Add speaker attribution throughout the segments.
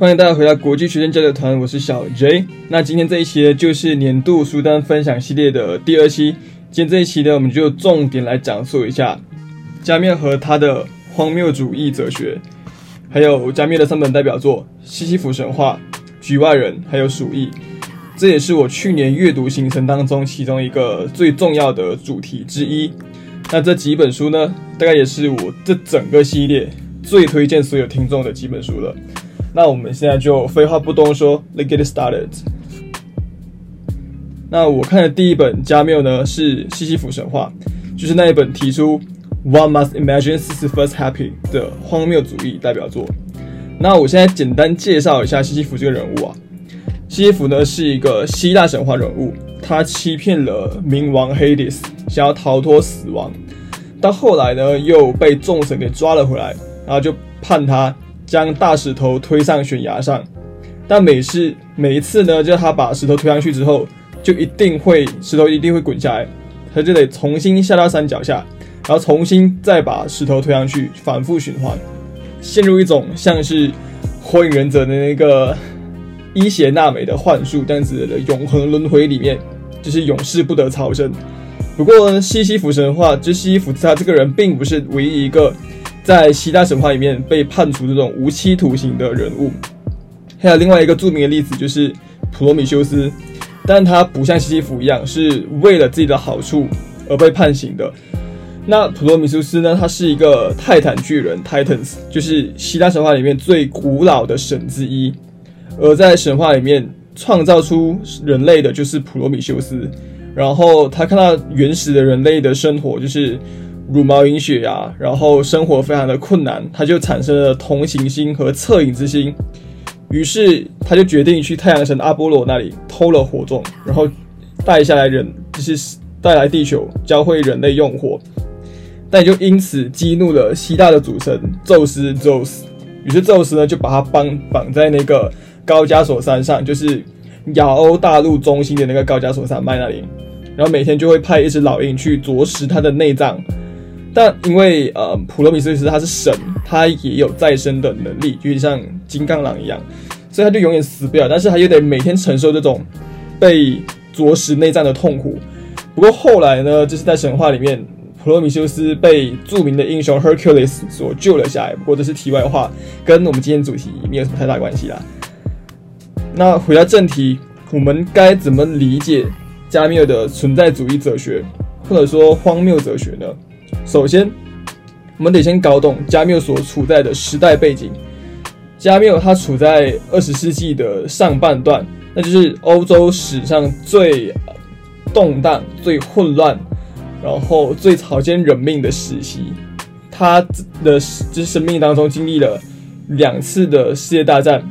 Speaker 1: 欢迎大家回到国际学生交流团，我是小 J。那今天这一期呢，就是年度书单分享系列的第二期。今天这一期呢，我们就重点来讲述一下加缪和他的荒谬主义哲学，还有加缪的三本代表作《西西弗神话》《局外人》还有《鼠疫》。这也是我去年阅读行程当中其中一个最重要的主题之一。那这几本书呢，大概也是我这整个系列最推荐所有听众的几本书了。那我们现在就废话不多说，Let's get started。那我看的第一本加缪呢是《西西弗神话》，就是那一本提出 “One must imagine Sisyphus happy” 的荒谬主义代表作。那我现在简单介绍一下西西弗这个人物啊。西西弗呢是一个希腊神话人物，他欺骗了冥王 Hades，想要逃脱死亡，到后来呢又被众神给抓了回来，然后就判他。将大石头推上悬崖上，但每次每一次呢，就他把石头推上去之后，就一定会石头一定会滚下来，他就得重新下到山脚下，然后重新再把石头推上去，反复循环，陷入一种像是火影忍者的那个伊邪那美的幻术这样子的永恒轮回里面，就是永世不得超生。不过西西弗神话，就西西弗他这个人并不是唯一一个。在希腊神话里面被判处这种无期徒刑的人物，还有另外一个著名的例子就是普罗米修斯，但他不像西西弗一样是为了自己的好处而被判刑的。那普罗米修斯呢？他是一个泰坦巨人 （Titans），就是希腊神话里面最古老的神之一。而在神话里面创造出人类的就是普罗米修斯，然后他看到原始的人类的生活就是。茹毛饮血呀，然后生活非常的困难，他就产生了同情心和恻隐之心，于是他就决定去太阳神阿波罗那里偷了火种，然后带下来人，就是带来地球教会人类用火，但也就因此激怒了希腊的主神宙斯 Zeus，于是宙斯呢就把他绑绑在那个高加索山上，就是亚欧大陆中心的那个高加索山脉那里，然后每天就会派一只老鹰去啄食他的内脏。但因为呃，普罗米修斯他是神，他也有再生的能力，就像金刚狼一样，所以他就永远死不了。但是他又得每天承受这种被啄食内脏的痛苦。不过后来呢，就是在神话里面，普罗米修斯被著名的英雄 Hercules 所救了下来。不过这是题外话，跟我们今天主题没有什么太大关系啦。那回到正题，我们该怎么理解加缪的存在主义哲学，或者说荒谬哲学呢？首先，我们得先搞懂加缪所处在的时代背景。加缪他处在二十世纪的上半段，那就是欧洲史上最动荡、最混乱，然后最草菅人命的时期。他的就是生命当中经历了两次的世界大战，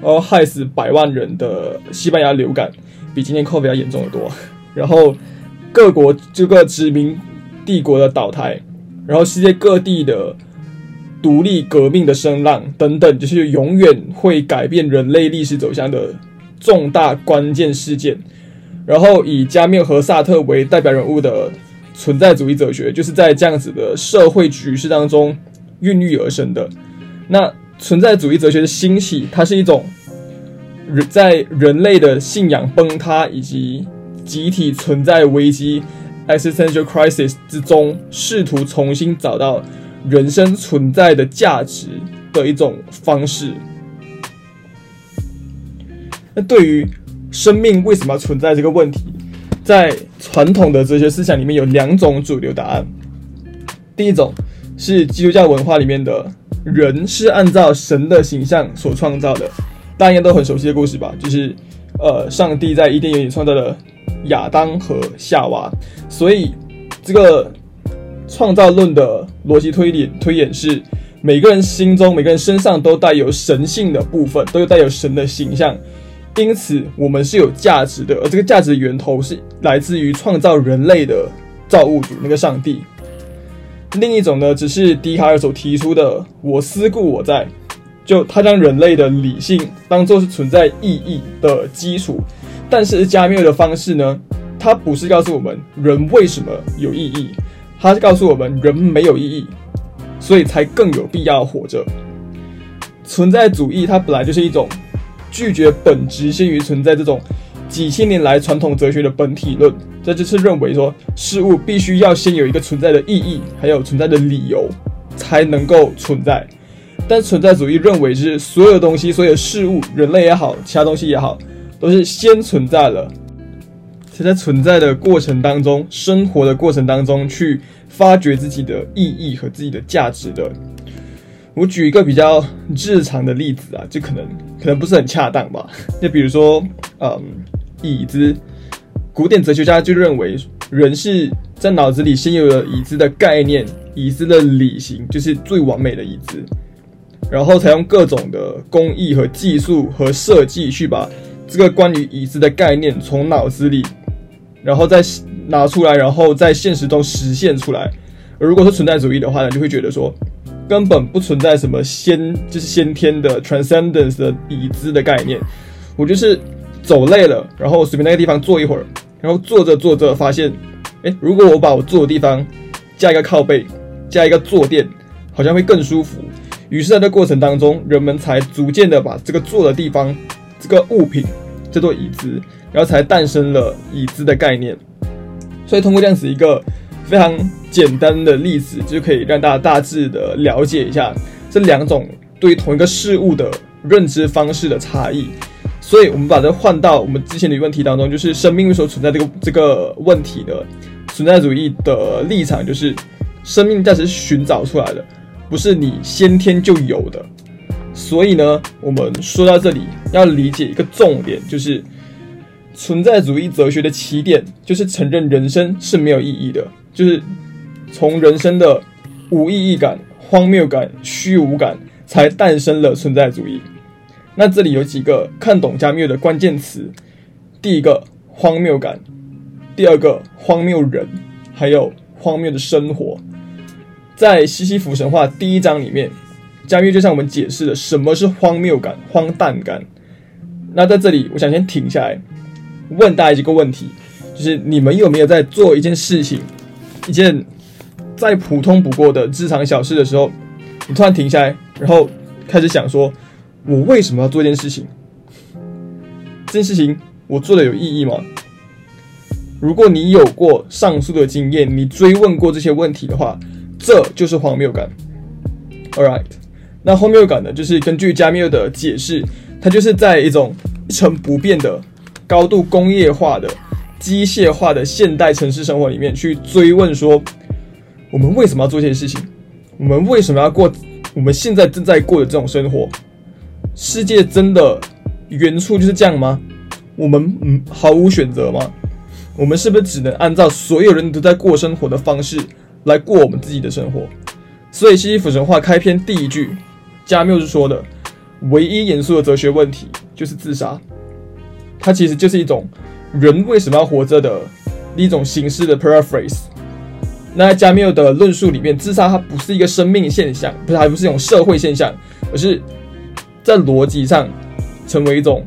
Speaker 1: 然后害死百万人的西班牙流感，比今天 COVID 要严重的多。然后各国这个殖民。帝国的倒台，然后世界各地的独立革命的声浪等等，就是永远会改变人类历史走向的重大关键事件。然后以加缪和萨特为代表人物的存在主义哲学，就是在这样子的社会局势当中孕育而生的。那存在主义哲学的兴起，它是一种人在人类的信仰崩塌以及集体存在危机。Existential crisis 之中，试图重新找到人生存在的价值的一种方式。那对于生命为什么存在这个问题，在传统的哲学思想里面有两种主流答案。第一种是基督教文化里面的人是按照神的形象所创造的，大家应该都很熟悉的故事吧？就是呃，上帝在伊甸园里创造了。亚当和夏娃，所以这个创造论的逻辑推理推演是，每个人心中、每个人身上都带有神性的部分，都有带有神的形象，因此我们是有价值的，而这个价值的源头是来自于创造人类的造物主那个上帝。另一种呢，只是笛卡尔所提出的“我思故我在”，就他将人类的理性当做是存在意义的基础。但是加缪的方式呢？他不是告诉我们人为什么有意义，他是告诉我们人没有意义，所以才更有必要活着。存在主义它本来就是一种拒绝本质先于存在这种几千年来传统哲学的本体论，这就是认为说事物必须要先有一个存在的意义，还有存在的理由才能够存在。但存在主义认为是所有东西、所有事物，人类也好，其他东西也好，都是先存在了，才在存在的过程当中、生活的过程当中去发掘自己的意义和自己的价值的。我举一个比较日常的例子啊，就可能可能不是很恰当吧。就比如说，嗯，椅子，古典哲学家就认为人是在脑子里先有了椅子的概念，椅子的理型就是最完美的椅子。然后才用各种的工艺和技术和设计去把这个关于椅子的概念从脑子里，然后再拿出来，然后在现实中实现出来。而如果是存在主义的话呢，就会觉得说根本不存在什么先就是先天的 transcendence 的椅子的概念。我就是走累了，然后随便那个地方坐一会儿，然后坐着坐着发现，哎，如果我把我坐的地方加一个靠背，加一个坐垫，好像会更舒服。于是，在这过程当中，人们才逐渐的把这个坐的地方，这个物品叫做椅子，然后才诞生了椅子的概念。所以，通过这样子一个非常简单的例子，就可以让大家大致的了解一下这两种对于同一个事物的认知方式的差异。所以，我们把这换到我们之前的问题当中，就是生命为什么存在这个这个问题呢？存在主义的立场就是，生命价值是寻找出来的。不是你先天就有的，所以呢，我们说到这里要理解一个重点，就是存在主义哲学的起点就是承认人生是没有意义的，就是从人生的无意义感、荒谬感、虚无感才诞生了存在主义。那这里有几个看懂加缪的关键词：第一个荒谬感，第二个荒谬人，还有荒谬的生活。在西西弗神话第一章里面，加缪就向我们解释了什么是荒谬感、荒诞感。那在这里，我想先停下来，问大家一个问题：就是你们有没有在做一件事情，一件再普通不过的日常小事的时候，你突然停下来，然后开始想说，我为什么要做这件事情？这件事情我做的有意义吗？如果你有过上述的经验，你追问过这些问题的话。这就是荒谬感。All right，那荒谬感呢？就是根据加缪的解释，它就是在一种一成不变的、高度工业化的、机械化的现代城市生活里面去追问说：我们为什么要做这些事情？我们为什么要过我们现在正在过的这种生活？世界真的原处就是这样吗？我们嗯毫无选择吗？我们是不是只能按照所有人都在过生活的方式？来过我们自己的生活，所以《西西弗神话》开篇第一句，加缪是说的：唯一严肃的哲学问题就是自杀。它其实就是一种人为什么要活着的一种形式的 paraphrase。那在加缪的论述里面，自杀它不是一个生命现象，不是还不是一种社会现象，而是在逻辑上成为一种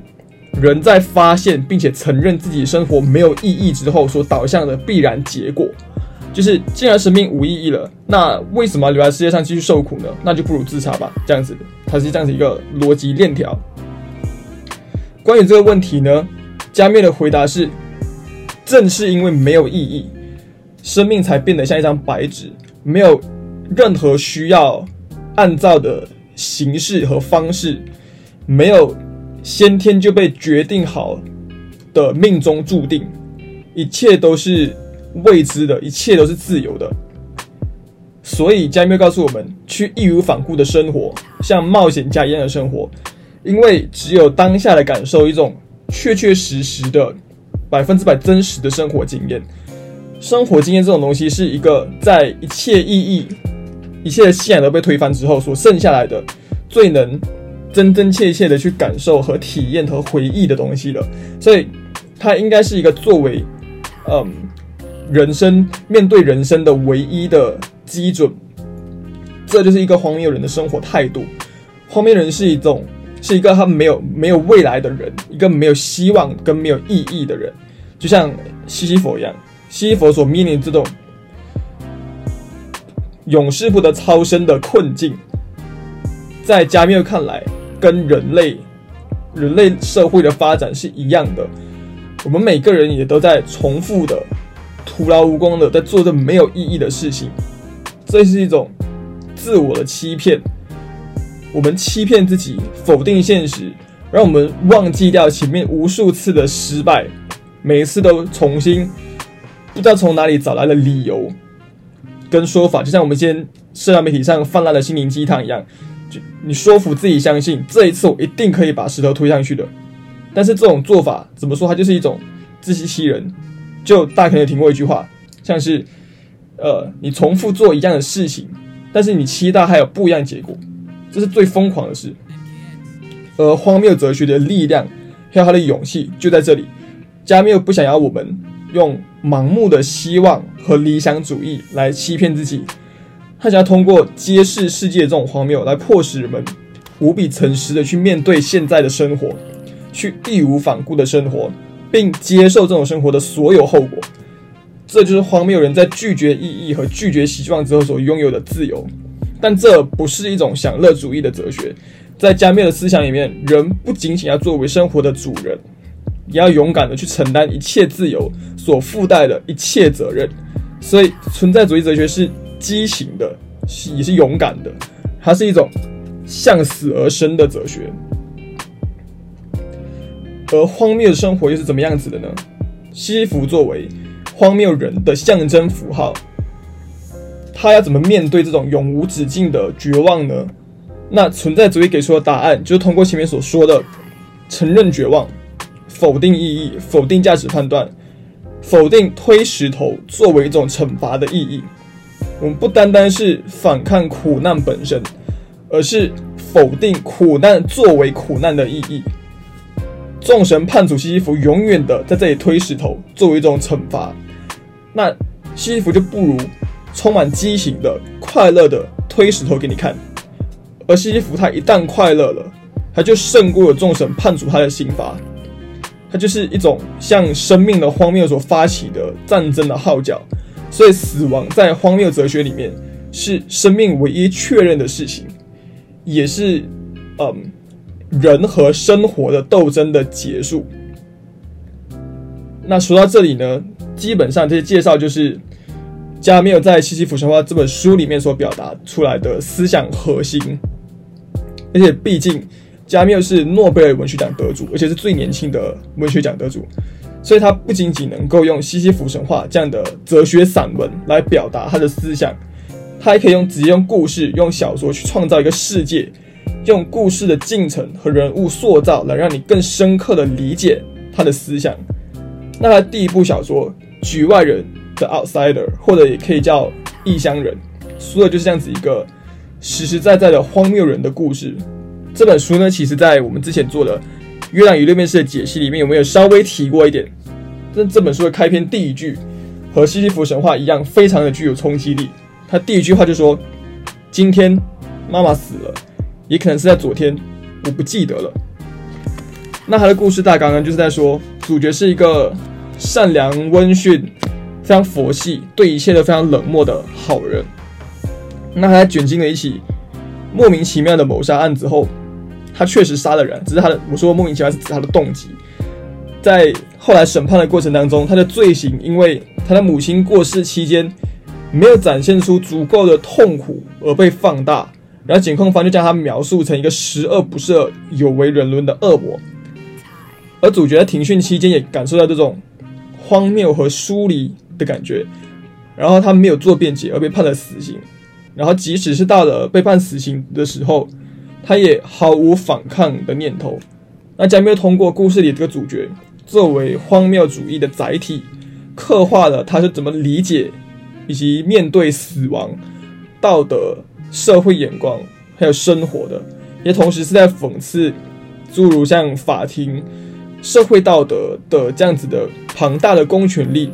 Speaker 1: 人在发现并且承认自己生活没有意义之后所导向的必然结果。就是，既然生命无意义了，那为什么留在世界上继续受苦呢？那就不如自杀吧。这样子，它是这样子一个逻辑链条。关于这个问题呢，加缪的回答是：正是因为没有意义，生命才变得像一张白纸，没有任何需要按照的形式和方式，没有先天就被决定好的命中注定，一切都是。未知的一切都是自由的，所以加缪告诉我们，去义无反顾的生活，像冒险家一样的生活，因为只有当下的感受，一种确确实实的、百分之百真实的生活经验。生活经验这种东西，是一个在一切意义、一切的信仰都被推翻之后所剩下来的，最能真真切切的去感受和体验和回忆的东西了。所以，它应该是一个作为，嗯。人生面对人生的唯一的基准，这就是一个荒谬人的生活态度。荒谬人是一种，是一个他没有没有未来的人，一个没有希望跟没有意义的人，就像西西弗一样。西西弗所面临这种永世不得超生的困境，在加缪看来，跟人类人类社会的发展是一样的。我们每个人也都在重复的、徒劳无功的在做着没有意义的事情，这是一种自我的欺骗。我们欺骗自己，否定现实，让我们忘记掉前面无数次的失败，每一次都重新不知道从哪里找来的理由跟说法，就像我们今天社交媒体上泛滥的心灵鸡汤一样，就你说服自己相信这一次我一定可以把石头推上去的。但是这种做法怎么说？它就是一种自欺欺人。就大家可能听过一句话，像是呃，你重复做一样的事情，但是你期待还有不一样结果。这是最疯狂的事，而荒谬哲学的力量还有它的勇气就在这里。加缪不想要我们用盲目的希望和理想主义来欺骗自己，他想要通过揭示世界这种荒谬来迫使人们无比诚实的去面对现在的生活，去义无反顾的生活，并接受这种生活的所有后果。这就是荒谬人在拒绝意义和拒绝希望之后所拥有的自由。但这不是一种享乐主义的哲学，在加缪的思想里面，人不仅仅要作为生活的主人，也要勇敢的去承担一切自由所附带的一切责任。所以，存在主义哲学是畸形的，也是勇敢的，它是一种向死而生的哲学。而荒谬的生活又是怎么样子的呢？西西弗作为荒谬人的象征符号。他要怎么面对这种永无止境的绝望呢？那存在主义给出的答案就是通过前面所说的，承认绝望，否定意义，否定价值判断，否定推石头作为一种惩罚的意义。我们不单单是反抗苦难本身，而是否定苦难作为苦难的意义。众神判处西西弗永远的在这里推石头作为一种惩罚，那西西弗就不如。充满激情的、快乐的推石头给你看，而西西弗他一旦快乐了，他就胜过了众神判处他的刑罚。他就是一种向生命的荒谬所发起的战争的号角。所以，死亡在荒谬哲学里面是生命唯一确认的事情，也是嗯人和生活的斗争的结束。那说到这里呢，基本上这些介绍就是。加缪在《西西弗神话》这本书里面所表达出来的思想核心，而且毕竟加缪是诺贝尔文学奖得主，而且是最年轻的文学奖得主，所以他不仅仅能够用《西西弗神话》这样的哲学散文来表达他的思想，他还可以用直接用故事、用小说去创造一个世界，用故事的进程和人物塑造来让你更深刻的理解他的思想。那他第一部小说《局外人》。的 outsider，或者也可以叫异乡人，说的就是这样子一个实实在在的荒谬人的故事。这本书呢，其实在我们之前做的《月亮与六面士》的解析里面，有没有稍微提过一点？但这本书的开篇第一句和西西弗神话一样，非常的具有冲击力。他第一句话就说：“今天妈妈死了，也可能是在昨天，我不记得了。”那他的故事大纲呢，就是在说主角是一个善良温驯。非常佛系，对一切都非常冷漠的好人。那他在卷进了一起莫名其妙的谋杀案之后，他确实杀了人，只是他的我说莫名其妙是指他的动机。在后来审判的过程当中，他的罪行因为他的母亲过世期间没有展现出足够的痛苦而被放大，然后检控方就将他描述成一个十恶不赦、有违人伦的恶魔。而主角在庭讯期间也感受到这种荒谬和疏离。的感觉，然后他没有做辩解而被判了死刑，然后即使是到了被判死刑的时候，他也毫无反抗的念头。那加缪通过故事里这个主角作为荒谬主义的载体，刻画了他是怎么理解以及面对死亡、道德、社会眼光还有生活的，也同时是在讽刺诸如像法庭、社会道德的这样子的庞大的公权力。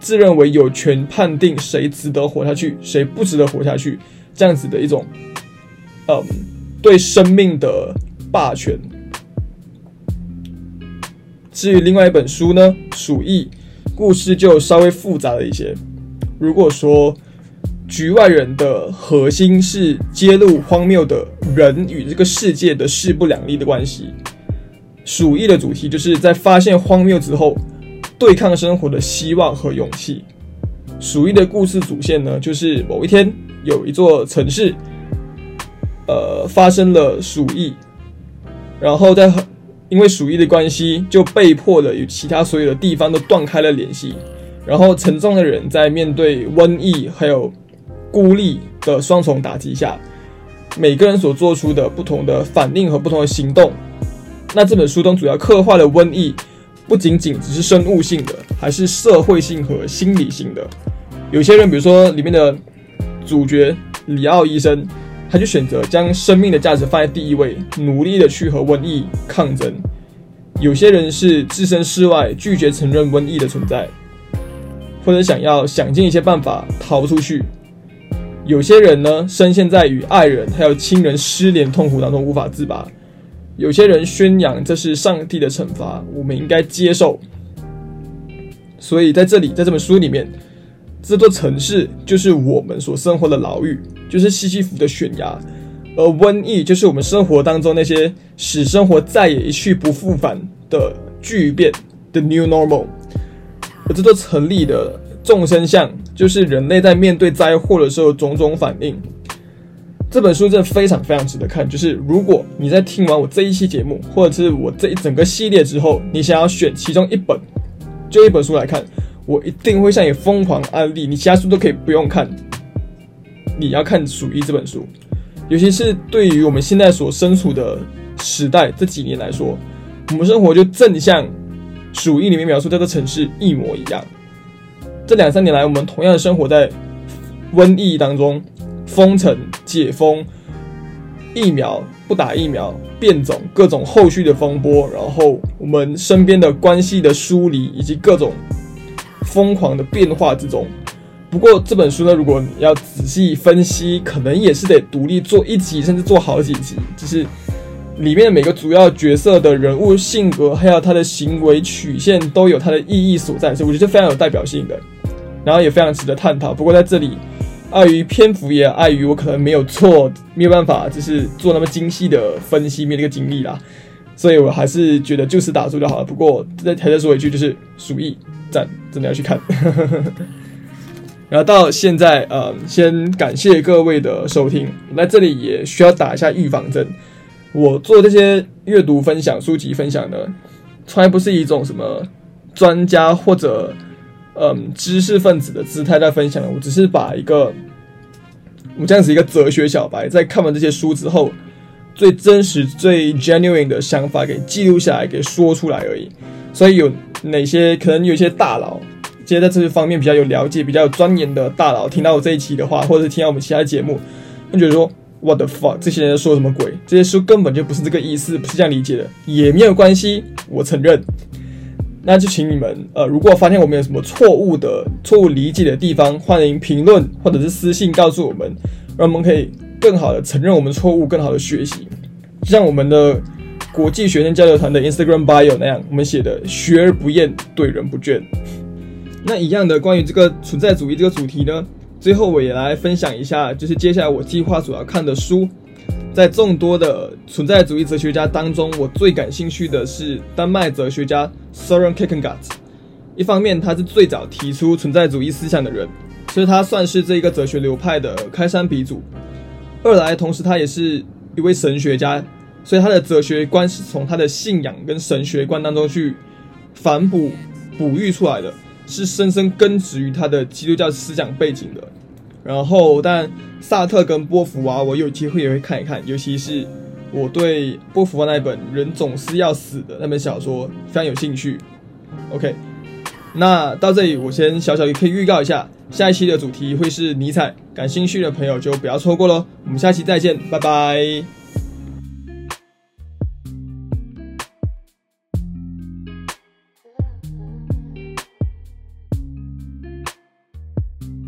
Speaker 1: 自认为有权判定谁值得活下去，谁不值得活下去，这样子的一种，嗯，对生命的霸权。至于另外一本书呢，《鼠疫》，故事就稍微复杂了一些。如果说局外人的核心是揭露荒谬的人与这个世界的势不两立的关系。鼠疫的主题就是在发现荒谬之后，对抗生活的希望和勇气。鼠疫的故事主线呢，就是某一天有一座城市，呃，发生了鼠疫，然后在因为鼠疫的关系，就被迫的与其他所有的地方都断开了联系。然后沉重的人在面对瘟疫还有孤立的双重打击下，每个人所做出的不同的反应和不同的行动。那这本书中主要刻画的瘟疫，不仅仅只是生物性的，还是社会性和心理性的。有些人，比如说里面的主角里奥医生，他就选择将生命的价值放在第一位，努力的去和瘟疫抗争。有些人是置身事外，拒绝承认瘟疫的存在，或者想要想尽一些办法逃出去。有些人呢，深陷在与爱人还有亲人失联痛苦当中无法自拔。有些人宣扬这是上帝的惩罚，我们应该接受。所以在这里，在这本书里面，这座城市就是我们所生活的牢狱，就是西西弗的悬崖，而瘟疫就是我们生活当中那些使生活再也一去不复返的巨变的 new normal。而这座城里的众生相，就是人类在面对灾祸的时候种种反应。这本书真的非常非常值得看。就是如果你在听完我这一期节目，或者是我这一整个系列之后，你想要选其中一本，就一本书来看，我一定会向你疯狂安利。你其他书都可以不用看，你要看《鼠疫》这本书。尤其是对于我们现在所身处的时代这几年来说，我们生活就正像《鼠疫》里面描述这个城市一模一样。这两三年来，我们同样生活在瘟疫当中。封城、解封、疫苗不打疫苗、变种、各种后续的风波，然后我们身边的关系的疏离，以及各种疯狂的变化之中。不过这本书呢，如果你要仔细分析，可能也是得独立做一集，甚至做好几集。就是里面每个主要角色的人物性格，还有他的行为曲线，都有它的意义所在，所以我觉得非常有代表性的，然后也非常值得探讨。不过在这里。碍于篇幅，也碍于我可能没有错，没有办法，就是做那么精细的分析，没那个精力啦，所以我还是觉得就此打住就好了。不过再还再说一句，就是鼠疫赞，真的要去看。然后到现在，呃，先感谢各位的收听。那这里也需要打一下预防针。我做这些阅读分享、书籍分享的，从来不是一种什么专家或者。嗯，知识分子的姿态在分享我只是把一个我这样子一个哲学小白，在看完这些书之后，最真实、最 genuine 的想法给记录下来，给说出来而已。所以有哪些可能有些大佬，这些在这些方面比较有了解、比较有钻研的大佬，听到我这一期的话，或者是听到我们其他节目，他觉得说我的 fuck，这些人在说什么鬼？这些书根本就不是这个意思，不是这样理解的，也没有关系，我承认。那就请你们，呃，如果发现我们有什么错误的、错误理解的地方，欢迎评论或者是私信告诉我们，让我们可以更好的承认我们错误，更好的学习。就像我们的国际学生交流团的 Instagram bio 那样，我们写的“学而不厌，怼人不倦”。那一样的，关于这个存在主义这个主题呢，最后我也来分享一下，就是接下来我计划所要看的书。在众多的存在主义哲学家当中，我最感兴趣的是丹麦哲学家 Søren Kierkegaard。一方面，他是最早提出存在主义思想的人，所以他算是这一个哲学流派的开山鼻祖；二来，同时他也是一位神学家，所以他的哲学观是从他的信仰跟神学观当中去反哺、哺育出来的，是深深根植于他的基督教思想背景的。然后，但萨特跟波伏娃，我有机会也会看一看，尤其是我对波伏娃那本《人总是要死的》那本小说非常有兴趣。OK，那到这里我先小小也可以预告一下，下一期的主题会是尼采，感兴趣的朋友就不要错过喽。我们下期再见，拜拜。